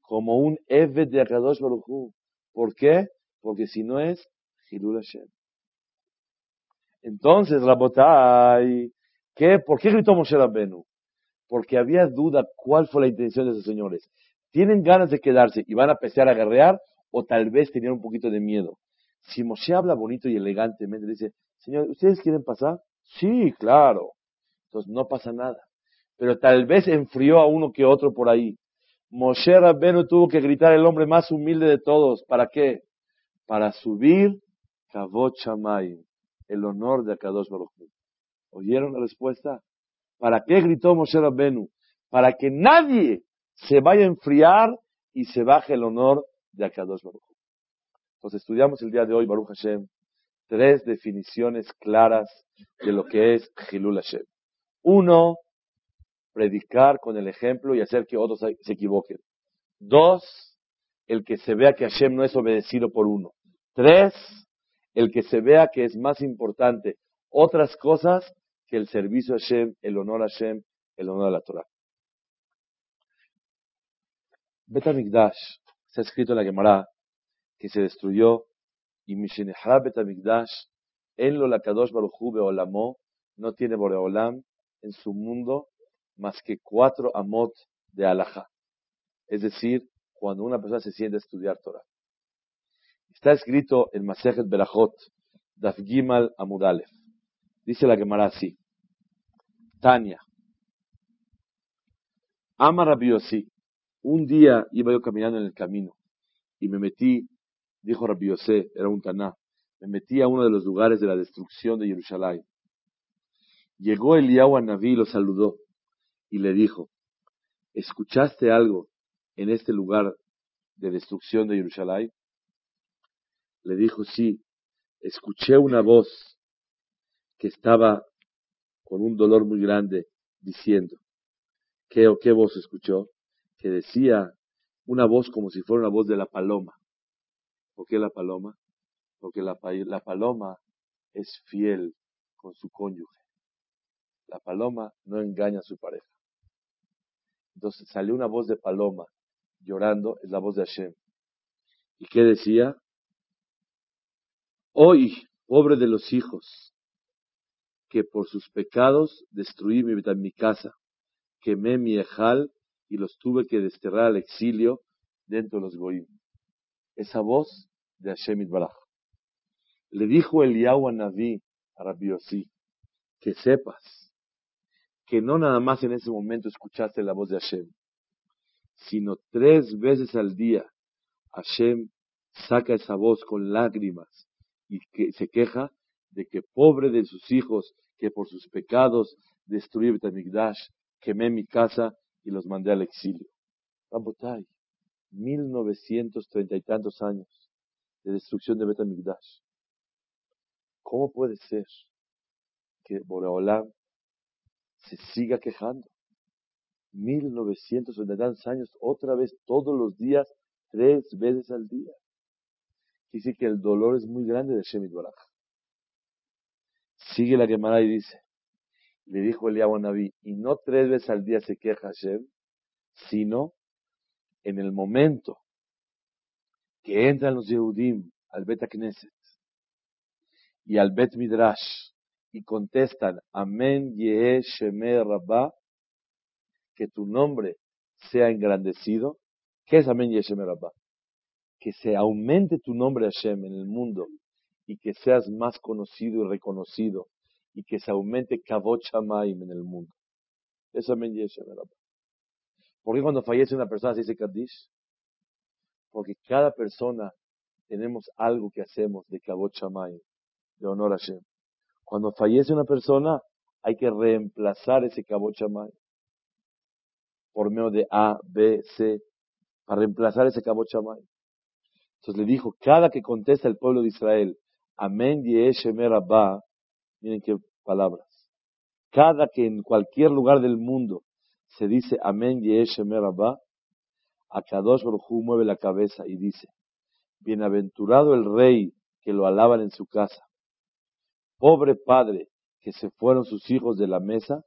S1: como un Eved de Akadosh Baruch ¿Por qué? Porque si no es Hilul Hashem. Entonces, Rabotai, ¿qué? ¿por qué gritó Moshe Rabbenu? Porque había duda cuál fue la intención de esos señores. ¿Tienen ganas de quedarse y van a empezar a guerrear o tal vez tenían un poquito de miedo? Si Moshe habla bonito y elegantemente, dice, Señor, ¿ustedes quieren pasar? Sí, claro. Entonces no pasa nada pero tal vez enfrió a uno que otro por ahí. Moshe Rabbenu tuvo que gritar el hombre más humilde de todos. ¿Para qué? Para subir Kavot el honor de Akadosh Baruch ¿Oyeron la respuesta? ¿Para qué gritó Moshe Rabbenu? Para que nadie se vaya a enfriar y se baje el honor de Akadosh Baruch Entonces estudiamos el día de hoy, Baruch Hashem, tres definiciones claras de lo que es Hilul Hashem. Uno, predicar con el ejemplo y hacer que otros se equivoquen. Dos, el que se vea que Hashem no es obedecido por uno. Tres, el que se vea que es más importante otras cosas que el servicio a Hashem, el honor a Hashem, el honor a la Torah. Betamigdash, ha escrito en la Gemara que se destruyó y Mishenehra Betamigdash en lo lakadosh baruchu beolamo no tiene boreolam en su mundo más que cuatro amot de alajá. Es decir, cuando una persona se siente a estudiar Torah. Está escrito en Masejet Berachot, Daf Gimal Amudalef. Dice la Gemara así. Tania. Ama Rabbi Un día iba yo caminando en el camino y me metí, dijo Rabbi era un taná, me metí a uno de los lugares de la destrucción de Jerusalén. Llegó Eliyahu a Naví y lo saludó y le dijo, ¿escuchaste algo en este lugar de destrucción de Jerusalén? Le dijo, sí, escuché una voz que estaba con un dolor muy grande diciendo, ¿qué, qué voz escuchó? Que decía una voz como si fuera una voz de la paloma. ¿Por qué la paloma? Porque la paloma es fiel con su cónyuge. La paloma no engaña a su pareja. Entonces salió una voz de paloma llorando, es la voz de Hashem. ¿Y qué decía? Hoy, pobre de los hijos, que por sus pecados destruí mi, mi casa, quemé mi ejal y los tuve que desterrar al exilio dentro de los goim. Esa voz de Hashem Itbaraj. Le dijo Eliyahu a Naví, a Rabbi que sepas que no nada más en ese momento escuchaste la voz de Hashem, sino tres veces al día Hashem saca esa voz con lágrimas y que se queja de que pobre de sus hijos que por sus pecados destruí Betamigdash, quemé mi casa y los mandé al exilio. Rabotai, mil novecientos y tantos años de destrucción de Betamigdash. ¿Cómo puede ser que Boreolam se siga quejando. 1970 años, otra vez, todos los días, tres veces al día. Dice que el dolor es muy grande de Shemit Baraj. Sigue la Gemara y dice, le dijo Eliyahu a Naví, y no tres veces al día se queja Hashem, sino en el momento que entran los Yehudim al Bet Knesset y al Bet Midrash y contestan, Amén Shemer Rabba, que tu nombre sea engrandecido. ¿Qué es Amén Shemer Rabba? Que se aumente tu nombre Hashem en el mundo y que seas más conocido y reconocido y que se aumente Kavod Shamaim en el mundo. Eso Amén Yehe Shemer Rabba. ¿Por qué cuando fallece una persona se dice Kaddish? Porque cada persona tenemos algo que hacemos de Kavod Shamaim, de honor a Hashem. Cuando fallece una persona, hay que reemplazar ese Kavod Shamaim por medio de A, B, C, para reemplazar ese Kavod Shamaim. Entonces le dijo, cada que contesta el pueblo de Israel, Amén Yeshemer Abba, miren qué palabras. Cada que en cualquier lugar del mundo se dice Amén Yeshemer Abba, Akadosh Baruj mueve la cabeza y dice, Bienaventurado el rey que lo alaban en su casa. Pobre padre que se fueron sus hijos de la mesa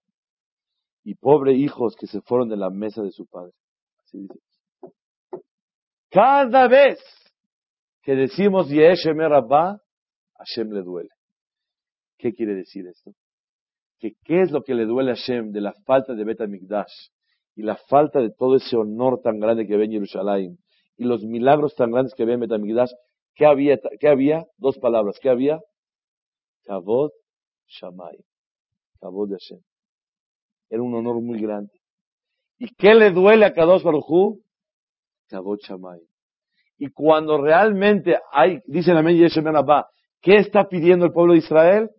S1: y pobre hijos que se fueron de la mesa de su padre. Así dice. Cada vez que decimos Yeshemer Abba, Hashem le duele. ¿Qué quiere decir esto? Que qué es lo que le duele a Hashem de la falta de Bet Mikdash y la falta de todo ese honor tan grande que ve en Jerusalén y los milagros tan grandes que ve en Bet Mikdash. ¿Qué había? ¿Qué había? Dos palabras. ¿Qué había? Kavod Shamay. Kavod de Hashem. Era un honor muy grande. ¿Y qué le duele a Kadosh Baruj Kavod Shamay. Y cuando realmente hay, dice la Yeshem Abba, ¿qué está pidiendo el pueblo de Israel?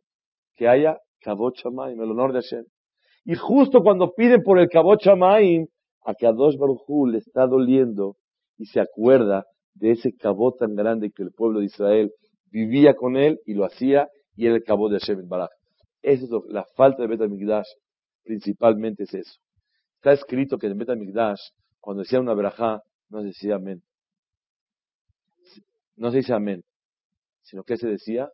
S1: Que haya Kavod Shamaim, el honor de Hashem. Y justo cuando piden por el Kavod Shamaim, a Kadosh Baruj le está doliendo y se acuerda de ese Kavod tan grande que el pueblo de Israel vivía con él y lo hacía y era el Kavod de Hashem en Baraj. Eso es la falta de Bet principalmente es eso. Está escrito que en Bet cuando decía una verajá, no se decía amén no se dice amén, sino que se decía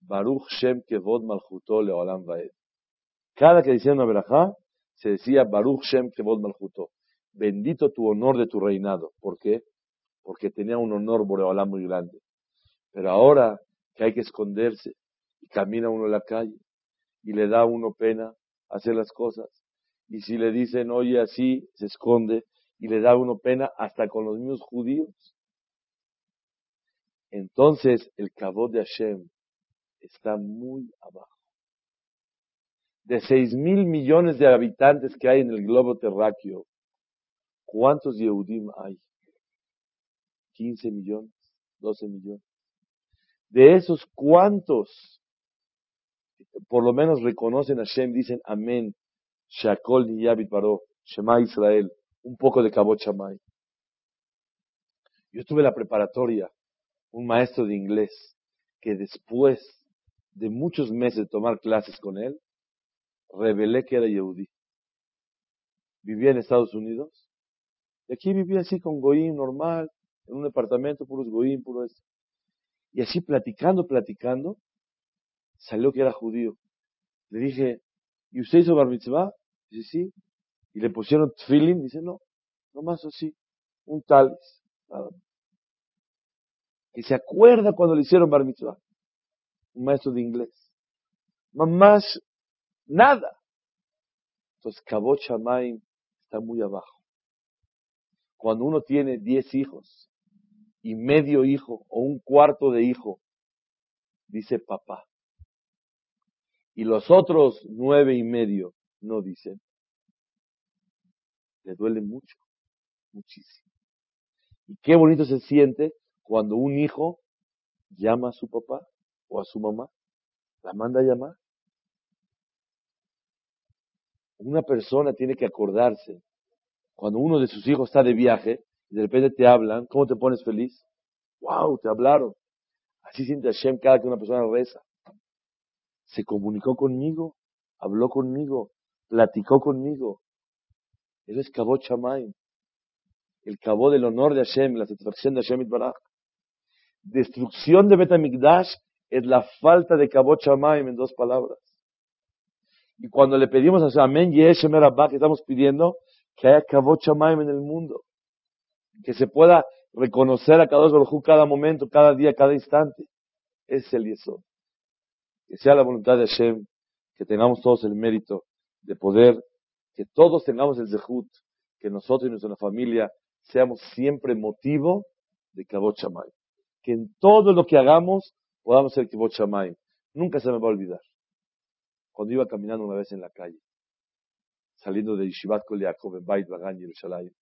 S1: Baruch Shem Kevod Malchuto Leolam Vaed. Cada que decía una verajá, se decía Baruch Shem Kevod Malchuto. Bendito tu honor de tu reinado. ¿Por qué? Porque tenía un honor Boreolam muy grande. Pero ahora que hay que esconderse camina uno en la calle y le da a uno pena hacer las cosas. Y si le dicen, oye, así, se esconde y le da a uno pena hasta con los mismos judíos entonces el cabot de Hashem está muy abajo. De seis mil millones de habitantes que hay en el globo terráqueo, ¿cuántos Yehudim hay? 15 millones, 12 millones. De esos, ¿cuántos por lo menos reconocen a Hashem, dicen amén, Shakol Niyabit Baró, Shema Israel, un poco de Cabot Shamay. Yo estuve en la preparatoria un maestro de inglés que después de muchos meses de tomar clases con él, revelé que era Yehudi. Vivía en Estados Unidos. Y aquí vivía así con Goín normal, en un departamento, puros Goín, puro. Y así platicando, platicando, salió que era judío. Le dije, ¿y usted hizo bar mitzvah? Dice, sí. Y le pusieron tfilin, dice, no, nomás así, un tal, nada más y se acuerda cuando le hicieron bar mitzvah. Un maestro de inglés. Más nada. Entonces, Kabot Shamaim está muy abajo. Cuando uno tiene diez hijos y medio hijo o un cuarto de hijo, dice papá. Y los otros nueve y medio no dicen. Le duele mucho, muchísimo. Y qué bonito se siente cuando un hijo llama a su papá o a su mamá, la manda a llamar. Una persona tiene que acordarse, cuando uno de sus hijos está de viaje y de repente te hablan, ¿cómo te pones feliz? ¡Wow! Te hablaron. Así siente Hashem cada que una persona reza. Se comunicó conmigo, habló conmigo, platicó conmigo. Eso es Kabot Shamayim. El cabo del honor de Hashem, la satisfacción de Hashem Baraj destrucción de Betamigdash es la falta de Kabot Shamaim en dos palabras. Y cuando le pedimos a Amén Yeshem que estamos pidiendo que haya Kabot Shamaim en el mundo. Que se pueda reconocer a Kadosh Baruj cada momento, cada día, cada instante. Es el Yesod. Que sea la voluntad de Hashem, que tengamos todos el mérito de poder, que todos tengamos el Zehut, que nosotros y nuestra familia seamos siempre motivo de Kabot. Que en todo lo que hagamos podamos ser Kabot Shamaim. Nunca se me va a olvidar. Cuando iba caminando una vez en la calle, saliendo de Yeshivat Kol Yaakov en Bait Bagan, Yerushalayim,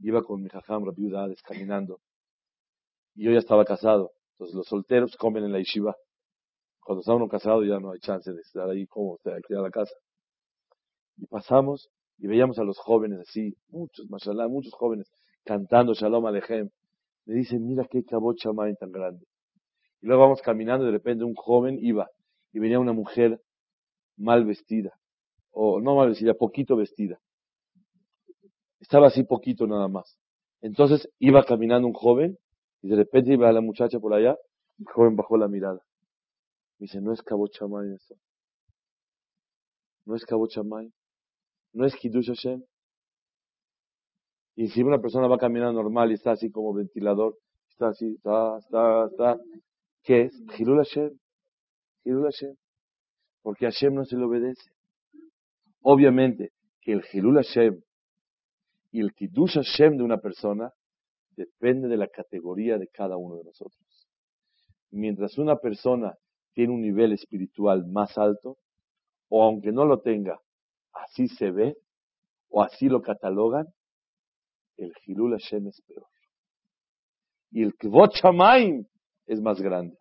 S1: iba con mi jajam Rabbi caminando. Y yo ya estaba casado. Entonces los solteros comen en la yeshiva. Cuando está uno casado ya no hay chance de estar ahí como usted, aquí la casa. Y pasamos y veíamos a los jóvenes así, muchos, mashallah, muchos jóvenes, cantando Shalom Alejem. Me dicen, mira qué cabot chamay tan grande. Y luego vamos caminando y de repente un joven iba y venía una mujer mal vestida, o no mal vestida, poquito vestida. Estaba así poquito nada más. Entonces iba caminando un joven y de repente iba la muchacha por allá, el joven bajó la mirada. Dice, no es Cabo Chamay eso. No es Cabo Chamay. No es Kiddush Hashem. Y si una persona va caminando normal y está así como ventilador, está así, está, está, está, ¿qué es? Hilul Hashem. Hilul Hashem. Porque Hashem no se le obedece. Obviamente que el Hilul Hashem y el Kiddush Hashem de una persona depende de la categoría de cada uno de nosotros. Mientras una persona tiene un nivel espiritual más alto, o aunque no lo tenga, así se ve, o así lo catalogan, el Hilul Hashem es peor. Y el Kvot Shamaim es más grande.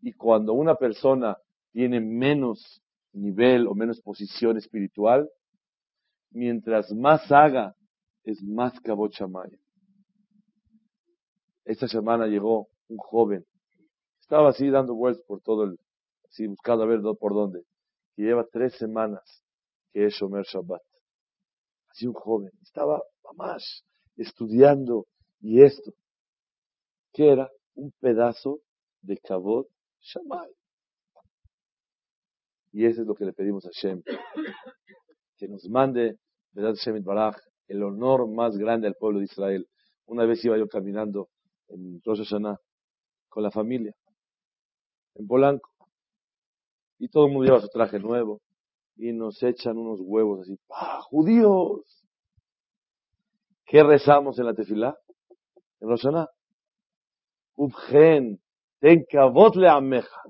S1: Y cuando una persona tiene menos nivel o menos posición espiritual, mientras más haga es más que Esta semana llegó un joven, estaba así dando vueltas por todo el, así buscando a ver por dónde, y lleva tres semanas que es Shomer Shabbat. Así un joven, estaba más estudiando y esto. ¿Qué era? Un pedazo de Kabot Shamay. Y eso es lo que le pedimos a Shem. Que nos mande, ¿verdad? Shem Baraj, el honor más grande al pueblo de Israel. Una vez iba yo caminando en Rosh Hashanah con la familia, en Polanco, y todo el mundo lleva su traje nuevo, y nos echan unos huevos así, ¡pah! ¡Judíos! ¿Qué rezamos en la tefilá? En Rosh Hashanah. Ubgen, ten le ameja.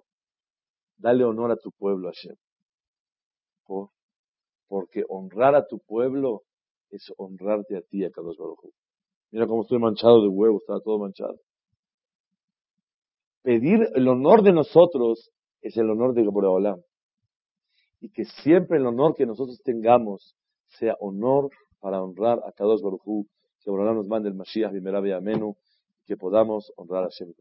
S1: Dale honor a tu pueblo, Hashem. porque honrar a tu pueblo es honrarte a ti, a Kadosh Baruj Mira cómo estoy manchado de huevo, está todo manchado. Pedir el honor de nosotros es el honor de Boreolam. Y que siempre el honor que nosotros tengamos sea honor para honrar a Kadosh Baruj Que Boreolam nos mande el Mashiach, Bimerabe Amenu, que podamos honrar a Shem